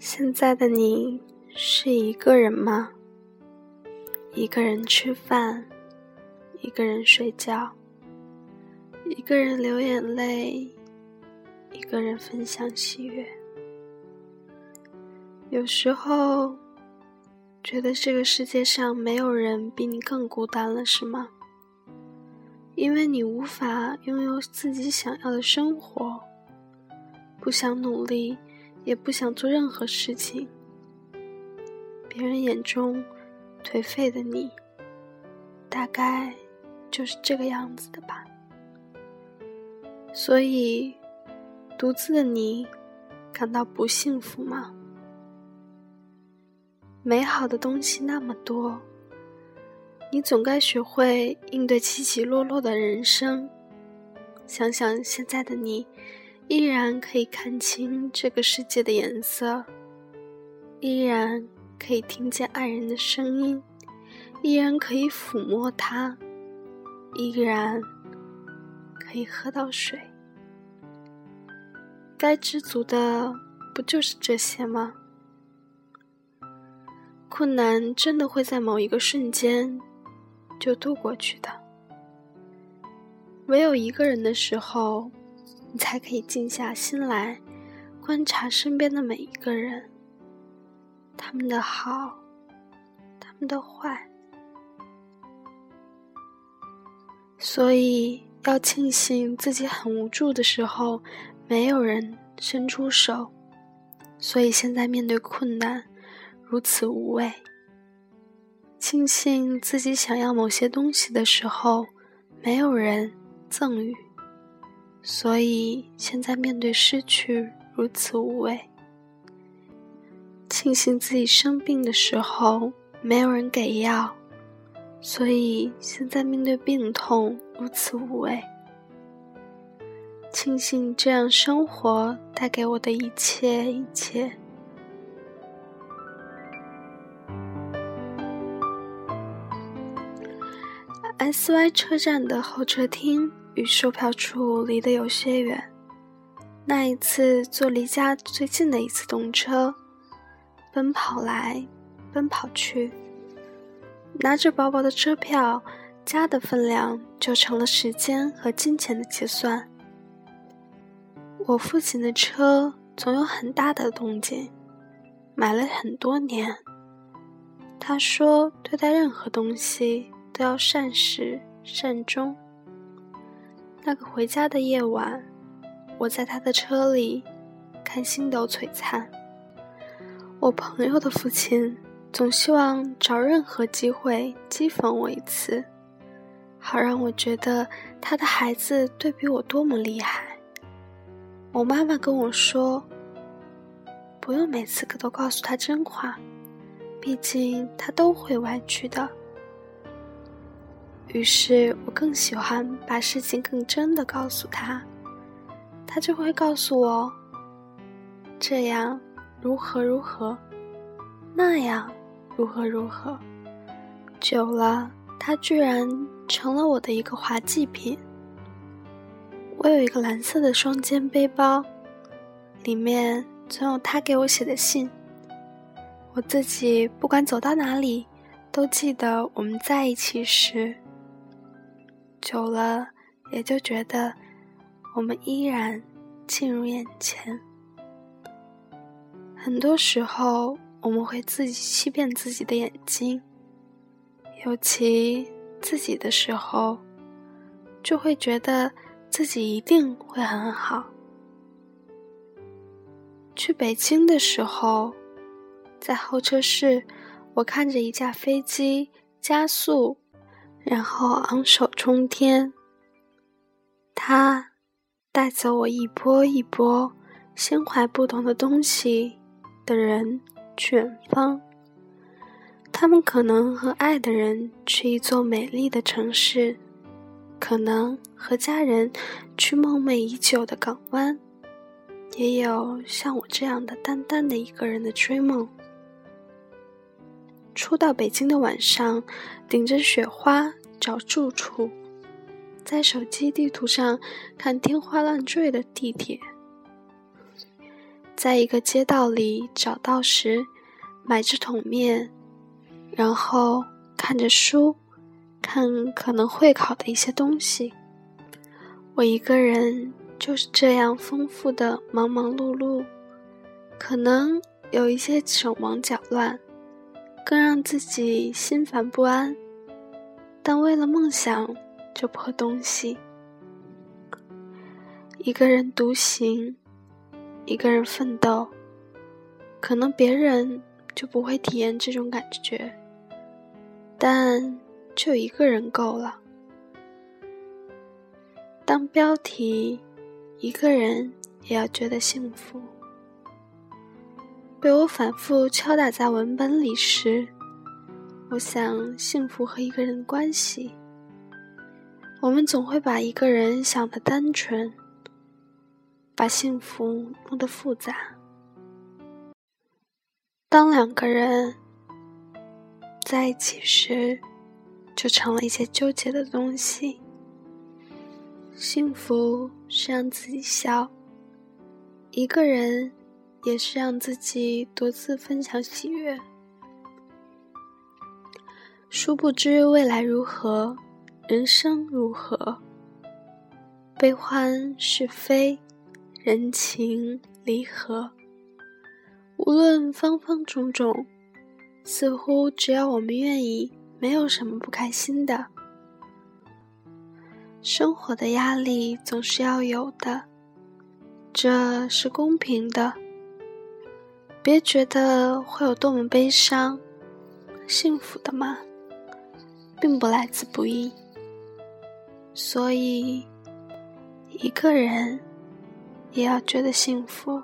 现在的你是一个人吗？一个人吃饭，一个人睡觉，一个人流眼泪，一个人分享喜悦。有时候觉得这个世界上没有人比你更孤单了，是吗？因为你无法拥有自己想要的生活，不想努力。也不想做任何事情。别人眼中颓废的你，大概就是这个样子的吧。所以，独自的你感到不幸福吗？美好的东西那么多，你总该学会应对起起落落的人生。想想现在的你。依然可以看清这个世界的颜色，依然可以听见爱人的声音，依然可以抚摸它，依然可以喝到水。该知足的不就是这些吗？困难真的会在某一个瞬间就度过去的。唯有一个人的时候。你才可以静下心来，观察身边的每一个人，他们的好，他们的坏。所以要庆幸自己很无助的时候，没有人伸出手。所以现在面对困难，如此无畏。庆幸自己想要某些东西的时候，没有人赠予。所以现在面对失去如此无畏，庆幸自己生病的时候没有人给药，所以现在面对病痛如此无畏。庆幸这样生活带给我的一切一切。S Y 车站的候车厅。与售票处离得有些远。那一次坐离家最近的一次动车，奔跑来，奔跑去，拿着薄薄的车票，家的分量就成了时间和金钱的结算。我父亲的车总有很大的动静，买了很多年。他说，对待任何东西都要善始善终。那个回家的夜晚，我在他的车里看星斗璀璨。我朋友的父亲总希望找任何机会讥讽我一次，好让我觉得他的孩子对比我多么厉害。我妈妈跟我说：“不用每次都告诉他真话，毕竟他都会歪曲的。”于是我更喜欢把事情更真的告诉他，他就会告诉我，这样如何如何，那样如何如何。久了，他居然成了我的一个滑稽品。我有一个蓝色的双肩背包，里面总有他给我写的信。我自己不管走到哪里，都记得我们在一起时。久了，也就觉得我们依然近入眼前。很多时候，我们会自己欺骗自己的眼睛，尤其自己的时候，就会觉得自己一定会很好。去北京的时候，在候车室，我看着一架飞机加速。然后昂首冲天，他带走我一波一波心怀不同的东西的人去远方。他们可能和爱的人去一座美丽的城市，可能和家人去梦寐已久的港湾，也有像我这样的单单的一个人的追梦。初到北京的晚上，顶着雪花找住处，在手机地图上看天花乱坠的地铁，在一个街道里找到时，买着桶面，然后看着书，看可能会考的一些东西。我一个人就是这样丰富的忙忙碌碌，可能有一些手忙脚乱，更让自己心烦不安。但为了梦想，就破东西。一个人独行，一个人奋斗，可能别人就不会体验这种感觉，但就一个人够了。当标题“一个人也要觉得幸福”被我反复敲打在文本里时，我想幸福和一个人的关系，我们总会把一个人想的单纯。把幸福弄得复杂。当两个人在一起时，就成了一些纠结的东西。幸福是让自己笑，一个人也是让自己独自分享喜悦。殊不知未来如何，人生如何，悲欢是非。人情离合，无论方方种种，似乎只要我们愿意，没有什么不开心的。生活的压力总是要有的，这是公平的。别觉得会有多么悲伤，幸福的嘛，并不来自不易。所以，一个人。也要觉得幸福。